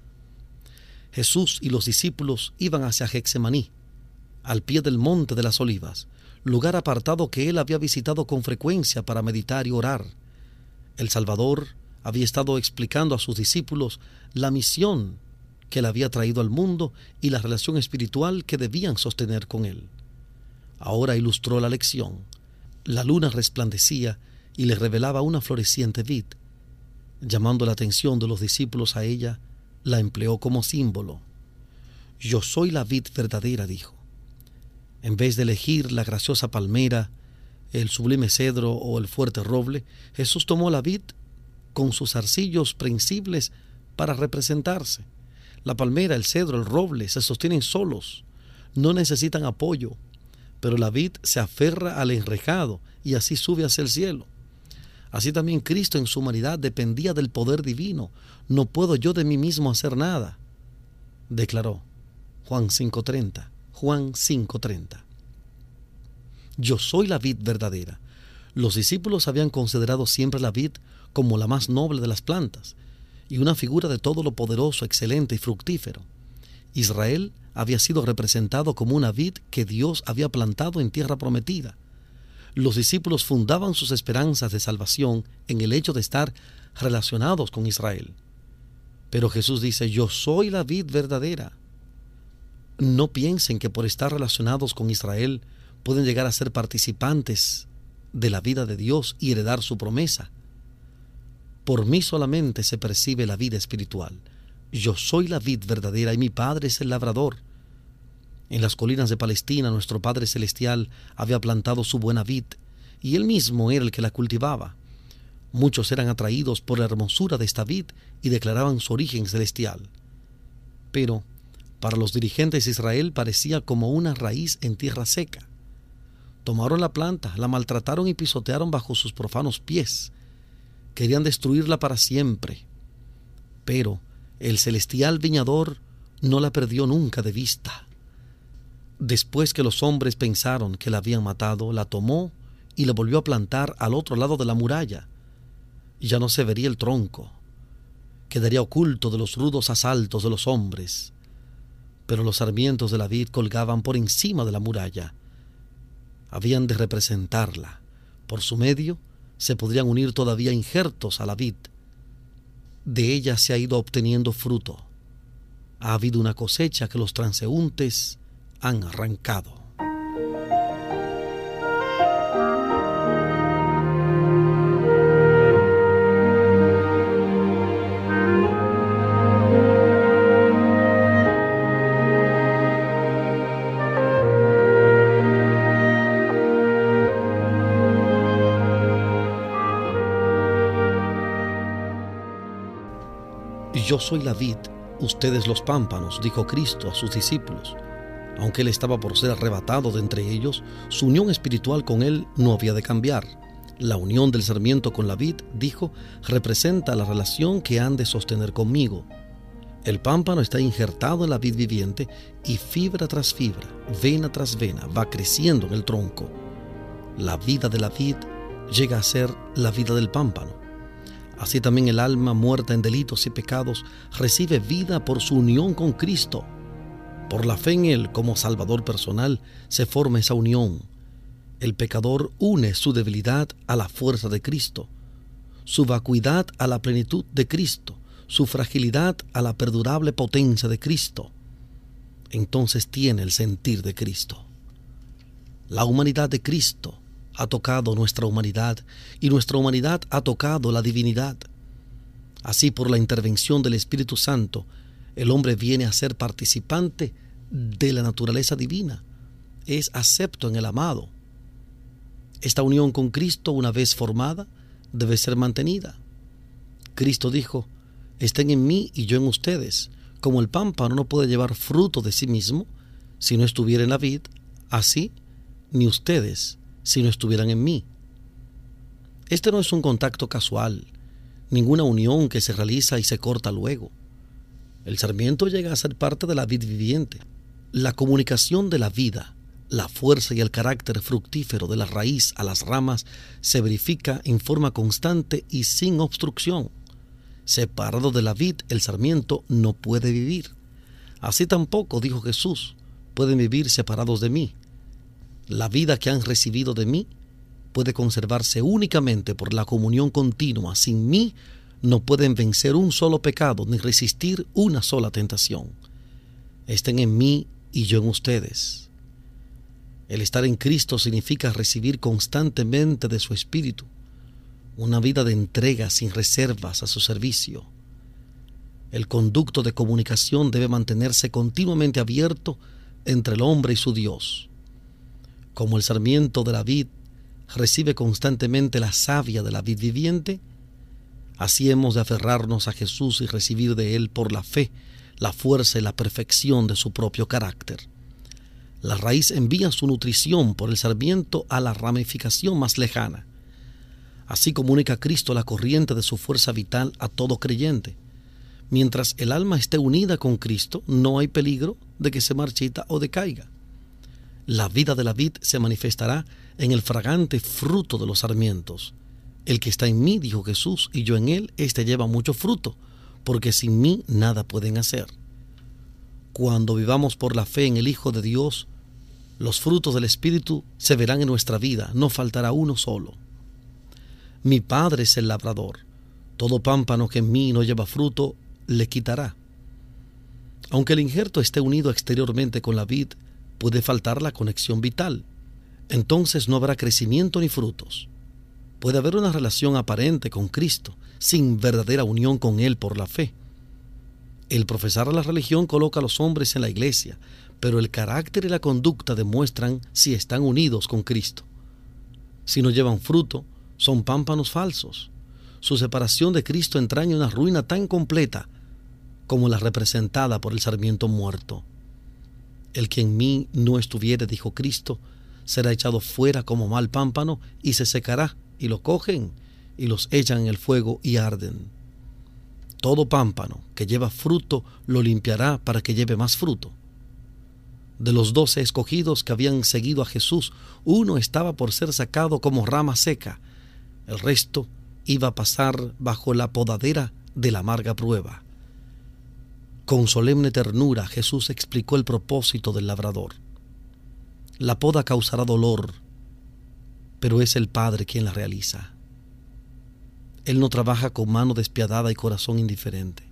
Jesús y los discípulos iban hacia Hexemaní, al pie del monte de las olivas, lugar apartado que él había visitado con frecuencia para meditar y orar. El Salvador había estado explicando a sus discípulos la misión que él había traído al mundo y la relación espiritual que debían sostener con él. Ahora ilustró la lección. La luna resplandecía y le revelaba una floreciente vid. Llamando la atención de los discípulos a ella, la empleó como símbolo. Yo soy la vid verdadera, dijo. En vez de elegir la graciosa palmera, el sublime cedro o el fuerte roble, Jesús tomó la vid con sus arcillos prensibles para representarse. La palmera, el cedro, el roble se sostienen solos, no necesitan apoyo, pero la vid se aferra al enrejado y así sube hacia el cielo. Así también Cristo en su humanidad dependía del poder divino. No puedo yo de mí mismo hacer nada, declaró Juan 5.30. Juan 5.30. Yo soy la vid verdadera. Los discípulos habían considerado siempre la vid como la más noble de las plantas y una figura de todo lo poderoso, excelente y fructífero. Israel había sido representado como una vid que Dios había plantado en tierra prometida. Los discípulos fundaban sus esperanzas de salvación en el hecho de estar relacionados con Israel. Pero Jesús dice, yo soy la vid verdadera. No piensen que por estar relacionados con Israel pueden llegar a ser participantes de la vida de Dios y heredar su promesa. Por mí solamente se percibe la vida espiritual. Yo soy la vid verdadera y mi Padre es el labrador. En las colinas de Palestina nuestro Padre Celestial había plantado su buena vid y él mismo era el que la cultivaba. Muchos eran atraídos por la hermosura de esta vid y declaraban su origen celestial. Pero para los dirigentes de Israel parecía como una raíz en tierra seca. Tomaron la planta, la maltrataron y pisotearon bajo sus profanos pies. Querían destruirla para siempre. Pero el celestial viñador no la perdió nunca de vista. Después que los hombres pensaron que la habían matado, la tomó y la volvió a plantar al otro lado de la muralla. Ya no se vería el tronco. Quedaría oculto de los rudos asaltos de los hombres pero los sarmientos de la vid colgaban por encima de la muralla. Habían de representarla. Por su medio se podrían unir todavía injertos a la vid. De ella se ha ido obteniendo fruto. Ha habido una cosecha que los transeúntes han arrancado. Yo soy la vid, ustedes los pámpanos, dijo Cristo a sus discípulos. Aunque él estaba por ser arrebatado de entre ellos, su unión espiritual con él no había de cambiar. La unión del sarmiento con la vid, dijo, representa la relación que han de sostener conmigo. El pámpano está injertado en la vid viviente y fibra tras fibra, vena tras vena, va creciendo en el tronco. La vida de la vid llega a ser la vida del pámpano. Así también el alma muerta en delitos y pecados recibe vida por su unión con Cristo. Por la fe en Él como Salvador personal se forma esa unión. El pecador une su debilidad a la fuerza de Cristo, su vacuidad a la plenitud de Cristo, su fragilidad a la perdurable potencia de Cristo. Entonces tiene el sentir de Cristo. La humanidad de Cristo ha tocado nuestra humanidad y nuestra humanidad ha tocado la divinidad. Así por la intervención del Espíritu Santo, el hombre viene a ser participante de la naturaleza divina, es acepto en el amado. Esta unión con Cristo, una vez formada, debe ser mantenida. Cristo dijo, estén en mí y yo en ustedes. Como el pámpano no puede llevar fruto de sí mismo si no estuviera en la vid, así ni ustedes si no estuvieran en mí. Este no es un contacto casual, ninguna unión que se realiza y se corta luego. El sarmiento llega a ser parte de la vida viviente. La comunicación de la vida, la fuerza y el carácter fructífero de la raíz a las ramas se verifica en forma constante y sin obstrucción. Separado de la vid, el sarmiento no puede vivir. Así tampoco, dijo Jesús, pueden vivir separados de mí. La vida que han recibido de mí puede conservarse únicamente por la comunión continua. Sin mí no pueden vencer un solo pecado ni resistir una sola tentación. Estén en mí y yo en ustedes. El estar en Cristo significa recibir constantemente de su Espíritu una vida de entrega sin reservas a su servicio. El conducto de comunicación debe mantenerse continuamente abierto entre el hombre y su Dios. Como el sarmiento de la vid recibe constantemente la savia de la vid viviente, así hemos de aferrarnos a Jesús y recibir de Él por la fe la fuerza y la perfección de su propio carácter. La raíz envía su nutrición por el sarmiento a la ramificación más lejana. Así comunica Cristo la corriente de su fuerza vital a todo creyente. Mientras el alma esté unida con Cristo, no hay peligro de que se marchita o decaiga. La vida de la vid se manifestará en el fragante fruto de los sarmientos. El que está en mí, dijo Jesús, y yo en él, éste lleva mucho fruto, porque sin mí nada pueden hacer. Cuando vivamos por la fe en el Hijo de Dios, los frutos del Espíritu se verán en nuestra vida, no faltará uno solo. Mi Padre es el labrador. Todo pámpano que en mí no lleva fruto, le quitará. Aunque el injerto esté unido exteriormente con la vid, puede faltar la conexión vital. Entonces no habrá crecimiento ni frutos. Puede haber una relación aparente con Cristo, sin verdadera unión con Él por la fe. El profesar la religión coloca a los hombres en la iglesia, pero el carácter y la conducta demuestran si están unidos con Cristo. Si no llevan fruto, son pámpanos falsos. Su separación de Cristo entraña una ruina tan completa como la representada por el sarmiento muerto. El que en mí no estuviere, dijo Cristo, será echado fuera como mal pámpano y se secará, y lo cogen y los echan en el fuego y arden. Todo pámpano que lleva fruto lo limpiará para que lleve más fruto. De los doce escogidos que habían seguido a Jesús, uno estaba por ser sacado como rama seca, el resto iba a pasar bajo la podadera de la amarga prueba. Con solemne ternura Jesús explicó el propósito del labrador. La poda causará dolor, pero es el Padre quien la realiza. Él no trabaja con mano despiadada y corazón indiferente.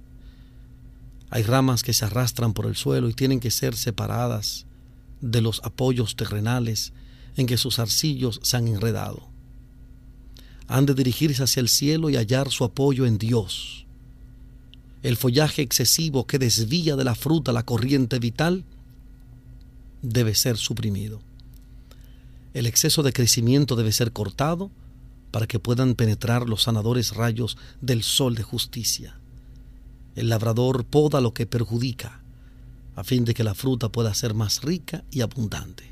Hay ramas que se arrastran por el suelo y tienen que ser separadas de los apoyos terrenales en que sus arcillos se han enredado. Han de dirigirse hacia el cielo y hallar su apoyo en Dios. El follaje excesivo que desvía de la fruta la corriente vital debe ser suprimido. El exceso de crecimiento debe ser cortado para que puedan penetrar los sanadores rayos del sol de justicia. El labrador poda lo que perjudica, a fin de que la fruta pueda ser más rica y abundante.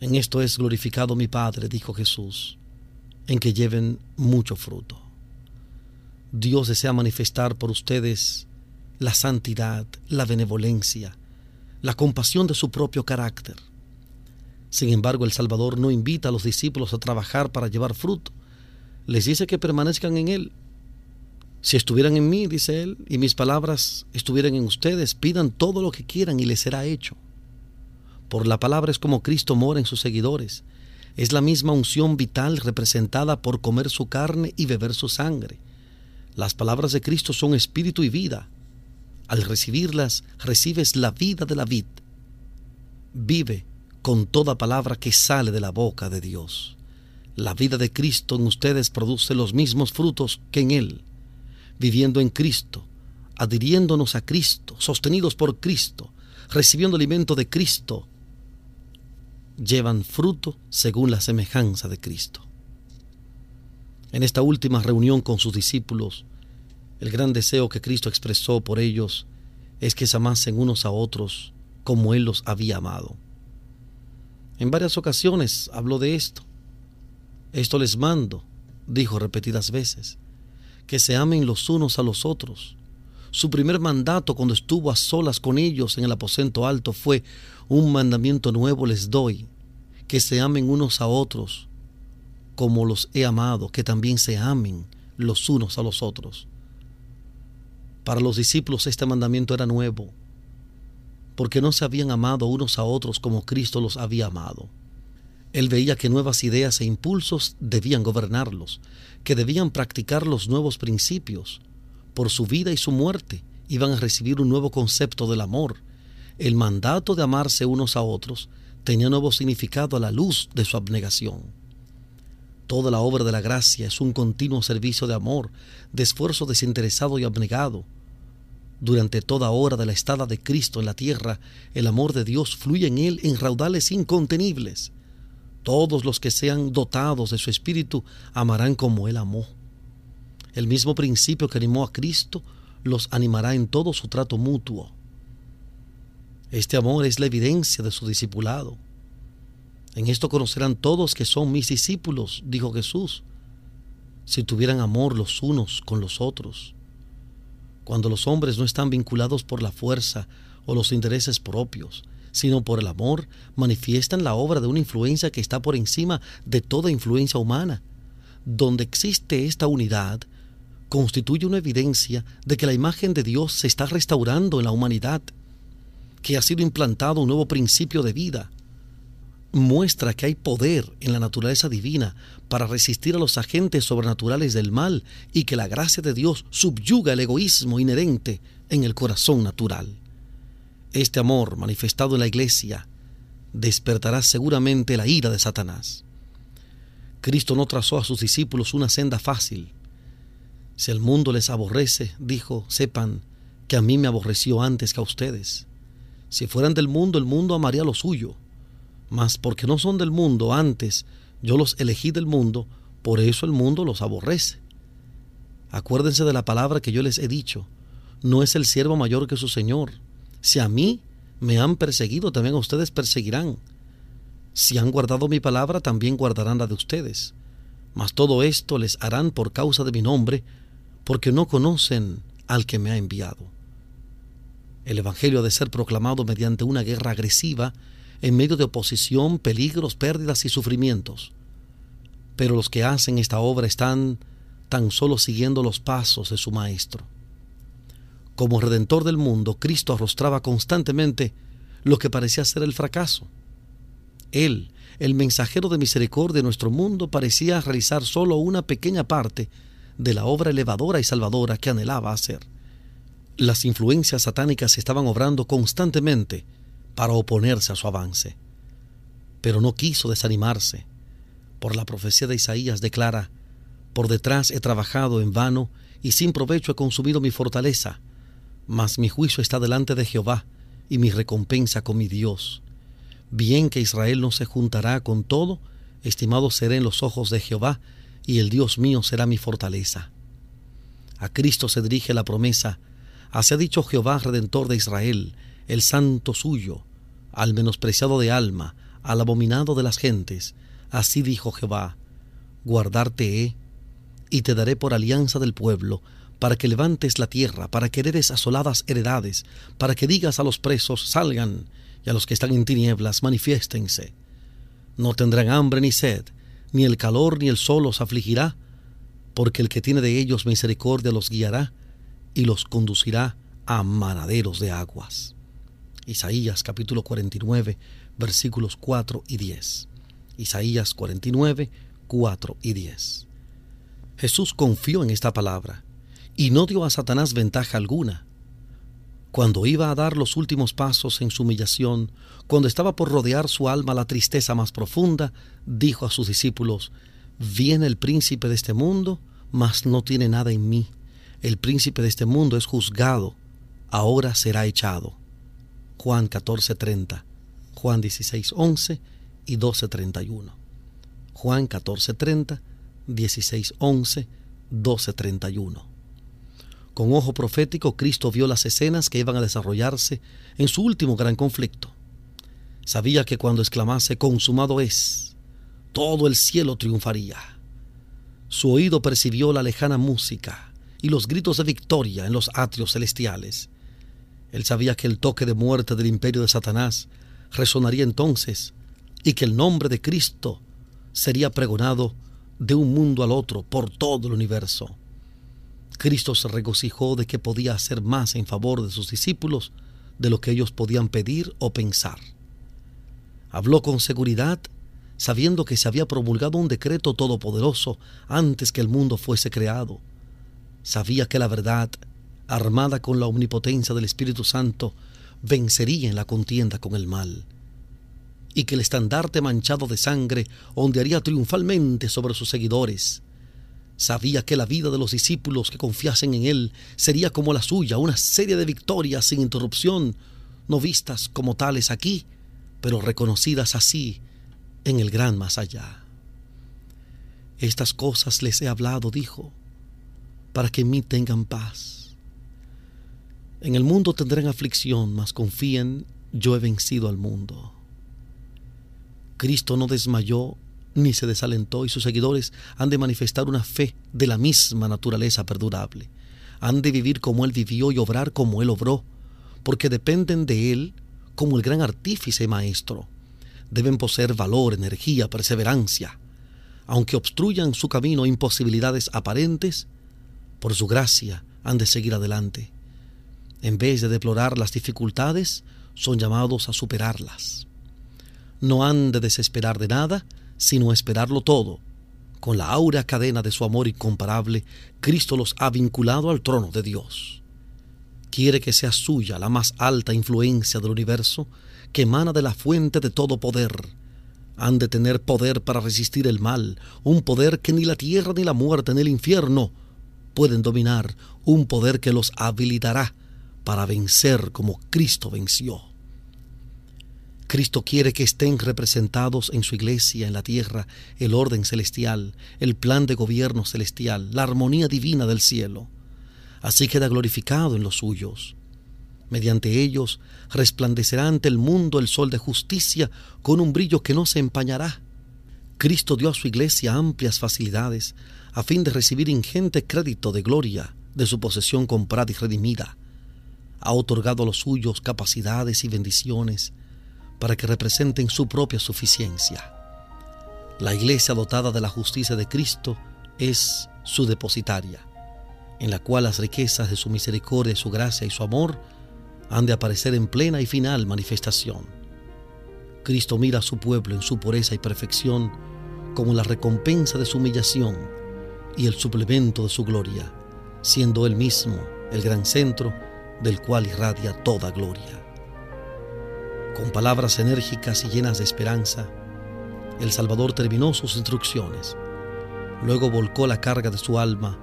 En esto es glorificado mi Padre, dijo Jesús, en que lleven mucho fruto. Dios desea manifestar por ustedes la santidad, la benevolencia, la compasión de su propio carácter. Sin embargo, el Salvador no invita a los discípulos a trabajar para llevar fruto. Les dice que permanezcan en Él si estuvieran en mí, dice él, y mis palabras estuvieran en ustedes, pidan todo lo que quieran y les será hecho. Por la palabra es como Cristo mora en sus seguidores. Es la misma unción vital representada por comer su carne y beber su sangre. Las palabras de Cristo son espíritu y vida. Al recibirlas, recibes la vida de la vid. Vive con toda palabra que sale de la boca de Dios. La vida de Cristo en ustedes produce los mismos frutos que en Él viviendo en Cristo, adhiriéndonos a Cristo, sostenidos por Cristo, recibiendo alimento de Cristo, llevan fruto según la semejanza de Cristo. En esta última reunión con sus discípulos, el gran deseo que Cristo expresó por ellos es que se amasen unos a otros como Él los había amado. En varias ocasiones habló de esto. Esto les mando, dijo repetidas veces, que se amen los unos a los otros. Su primer mandato cuando estuvo a solas con ellos en el aposento alto fue, un mandamiento nuevo les doy, que se amen unos a otros, como los he amado, que también se amen los unos a los otros. Para los discípulos este mandamiento era nuevo, porque no se habían amado unos a otros como Cristo los había amado. Él veía que nuevas ideas e impulsos debían gobernarlos, que debían practicar los nuevos principios. Por su vida y su muerte iban a recibir un nuevo concepto del amor. El mandato de amarse unos a otros tenía nuevo significado a la luz de su abnegación. Toda la obra de la gracia es un continuo servicio de amor, de esfuerzo desinteresado y abnegado. Durante toda hora de la estada de Cristo en la tierra, el amor de Dios fluye en él en raudales incontenibles. Todos los que sean dotados de su espíritu amarán como él amó. El mismo principio que animó a Cristo los animará en todo su trato mutuo. Este amor es la evidencia de su discipulado. En esto conocerán todos que son mis discípulos, dijo Jesús, si tuvieran amor los unos con los otros. Cuando los hombres no están vinculados por la fuerza o los intereses propios, sino por el amor, manifiestan la obra de una influencia que está por encima de toda influencia humana. Donde existe esta unidad, constituye una evidencia de que la imagen de Dios se está restaurando en la humanidad, que ha sido implantado un nuevo principio de vida, muestra que hay poder en la naturaleza divina para resistir a los agentes sobrenaturales del mal y que la gracia de Dios subyuga el egoísmo inherente en el corazón natural. Este amor manifestado en la iglesia despertará seguramente la ira de Satanás. Cristo no trazó a sus discípulos una senda fácil. Si el mundo les aborrece, dijo, sepan que a mí me aborreció antes que a ustedes. Si fueran del mundo, el mundo amaría lo suyo mas porque no son del mundo antes, yo los elegí del mundo, por eso el mundo los aborrece. Acuérdense de la palabra que yo les he dicho, no es el siervo mayor que su Señor. Si a mí me han perseguido, también a ustedes perseguirán. Si han guardado mi palabra, también guardarán la de ustedes. Mas todo esto les harán por causa de mi nombre, porque no conocen al que me ha enviado. El Evangelio ha de ser proclamado mediante una guerra agresiva en medio de oposición, peligros, pérdidas y sufrimientos. Pero los que hacen esta obra están tan solo siguiendo los pasos de su Maestro. Como Redentor del mundo, Cristo arrostraba constantemente lo que parecía ser el fracaso. Él, el mensajero de misericordia de nuestro mundo, parecía realizar solo una pequeña parte de la obra elevadora y salvadora que anhelaba hacer. Las influencias satánicas estaban obrando constantemente para oponerse a su avance. Pero no quiso desanimarse. Por la profecía de Isaías declara, por detrás he trabajado en vano y sin provecho he consumido mi fortaleza, mas mi juicio está delante de Jehová y mi recompensa con mi Dios. Bien que Israel no se juntará con todo, estimado seré en los ojos de Jehová, y el Dios mío será mi fortaleza. A Cristo se dirige la promesa, Así ha dicho Jehová, Redentor de Israel, el santo suyo, al menospreciado de alma, al abominado de las gentes. Así dijo Jehová, guardarte he, y te daré por alianza del pueblo, para que levantes la tierra, para que heredes asoladas heredades, para que digas a los presos, salgan, y a los que están en tinieblas, manifiéstense. No tendrán hambre ni sed, ni el calor ni el sol los afligirá, porque el que tiene de ellos misericordia los guiará, y los conducirá a manaderos de aguas. Isaías capítulo 49, versículos 4 y 10. Isaías 49, 4 y 10. Jesús confió en esta palabra y no dio a Satanás ventaja alguna. Cuando iba a dar los últimos pasos en su humillación, cuando estaba por rodear su alma la tristeza más profunda, dijo a sus discípulos, Viene el príncipe de este mundo, mas no tiene nada en mí. El príncipe de este mundo es juzgado, ahora será echado. Juan 14:30, Juan 16:11 y 12:31. Juan 14:30, 16:11, 12:31. Con ojo profético, Cristo vio las escenas que iban a desarrollarse en su último gran conflicto. Sabía que cuando exclamase consumado es, todo el cielo triunfaría. Su oído percibió la lejana música y los gritos de victoria en los atrios celestiales él sabía que el toque de muerte del imperio de Satanás resonaría entonces y que el nombre de Cristo sería pregonado de un mundo al otro por todo el universo. Cristo se regocijó de que podía hacer más en favor de sus discípulos de lo que ellos podían pedir o pensar. Habló con seguridad, sabiendo que se había promulgado un decreto todopoderoso antes que el mundo fuese creado. Sabía que la verdad armada con la omnipotencia del Espíritu Santo, vencería en la contienda con el mal. y que el estandarte manchado de sangre ondearía triunfalmente sobre sus seguidores. Sabía que la vida de los discípulos que confiasen en él sería como la suya, una serie de victorias sin interrupción, no vistas como tales aquí, pero reconocidas así en el gran más allá. Estas cosas les he hablado, dijo, para que en mí tengan paz. En el mundo tendrán aflicción, mas confíen, yo he vencido al mundo. Cristo no desmayó ni se desalentó y sus seguidores han de manifestar una fe de la misma naturaleza perdurable. Han de vivir como Él vivió y obrar como Él obró, porque dependen de Él como el gran artífice maestro. Deben poseer valor, energía, perseverancia. Aunque obstruyan su camino imposibilidades aparentes, por su gracia han de seguir adelante. En vez de deplorar las dificultades, son llamados a superarlas. No han de desesperar de nada, sino esperarlo todo. Con la aura cadena de su amor incomparable, Cristo los ha vinculado al trono de Dios. Quiere que sea suya la más alta influencia del universo, que emana de la fuente de todo poder. Han de tener poder para resistir el mal, un poder que ni la tierra ni la muerte ni el infierno pueden dominar, un poder que los habilitará para vencer como Cristo venció. Cristo quiere que estén representados en su iglesia, en la tierra, el orden celestial, el plan de gobierno celestial, la armonía divina del cielo. Así queda glorificado en los suyos. Mediante ellos resplandecerá ante el mundo el sol de justicia con un brillo que no se empañará. Cristo dio a su iglesia amplias facilidades a fin de recibir ingente crédito de gloria de su posesión comprada y redimida. Ha otorgado a los suyos capacidades y bendiciones para que representen su propia suficiencia. La iglesia dotada de la justicia de Cristo es su depositaria, en la cual las riquezas de su misericordia, su gracia y su amor han de aparecer en plena y final manifestación. Cristo mira a su pueblo en su pureza y perfección como la recompensa de su humillación y el suplemento de su gloria, siendo Él mismo el gran centro del cual irradia toda gloria. Con palabras enérgicas y llenas de esperanza, el Salvador terminó sus instrucciones. Luego volcó la carga de su alma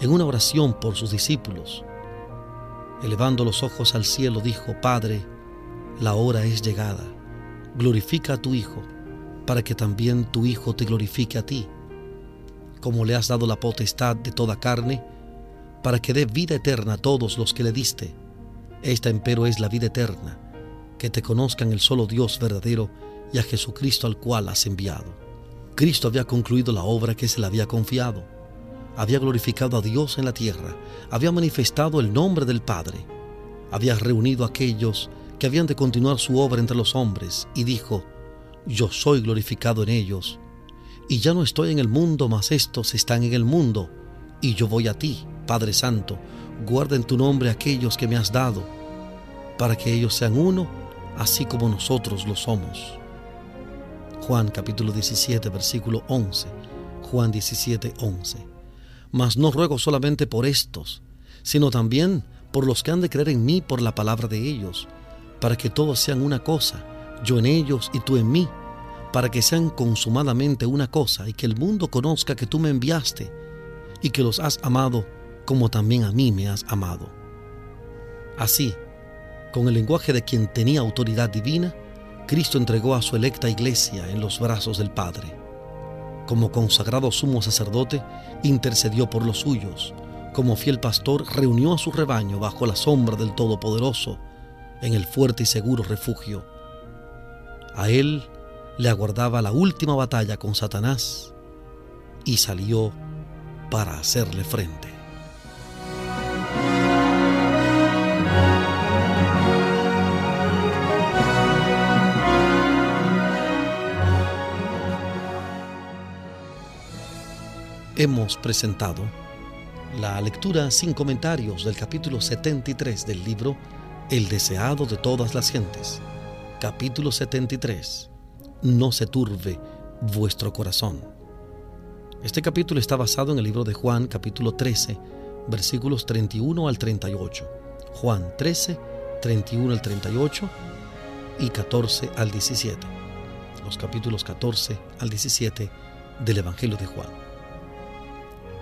en una oración por sus discípulos. Elevando los ojos al cielo, dijo, Padre, la hora es llegada. Glorifica a tu Hijo, para que también tu Hijo te glorifique a ti, como le has dado la potestad de toda carne, para que dé vida eterna a todos los que le diste. Esta empero es la vida eterna que te conozcan el solo Dios verdadero y a Jesucristo al cual has enviado. Cristo había concluido la obra que se le había confiado. Había glorificado a Dios en la tierra, había manifestado el nombre del Padre, había reunido a aquellos que habían de continuar su obra entre los hombres y dijo, yo soy glorificado en ellos, y ya no estoy en el mundo, mas estos están en el mundo, y yo voy a ti, Padre Santo, guarda en tu nombre aquellos que me has dado, para que ellos sean uno así como nosotros lo somos. Juan capítulo 17, versículo 11. Juan 17, 11. Mas no ruego solamente por estos, sino también por los que han de creer en mí por la palabra de ellos, para que todos sean una cosa, yo en ellos y tú en mí, para que sean consumadamente una cosa y que el mundo conozca que tú me enviaste y que los has amado como también a mí me has amado. Así, con el lenguaje de quien tenía autoridad divina, Cristo entregó a su electa iglesia en los brazos del Padre. Como consagrado sumo sacerdote, intercedió por los suyos. Como fiel pastor, reunió a su rebaño bajo la sombra del Todopoderoso, en el fuerte y seguro refugio. A él le aguardaba la última batalla con Satanás y salió para hacerle frente. Hemos presentado la lectura sin comentarios del capítulo 73 del libro El deseado de todas las gentes. Capítulo 73. No se turbe vuestro corazón. Este capítulo está basado en el libro de Juan capítulo 13, versículos 31 al 38. Juan 13, 31 al 38 y 14 al 17. los capítulos 14 al 17 del Evangelio de Juan.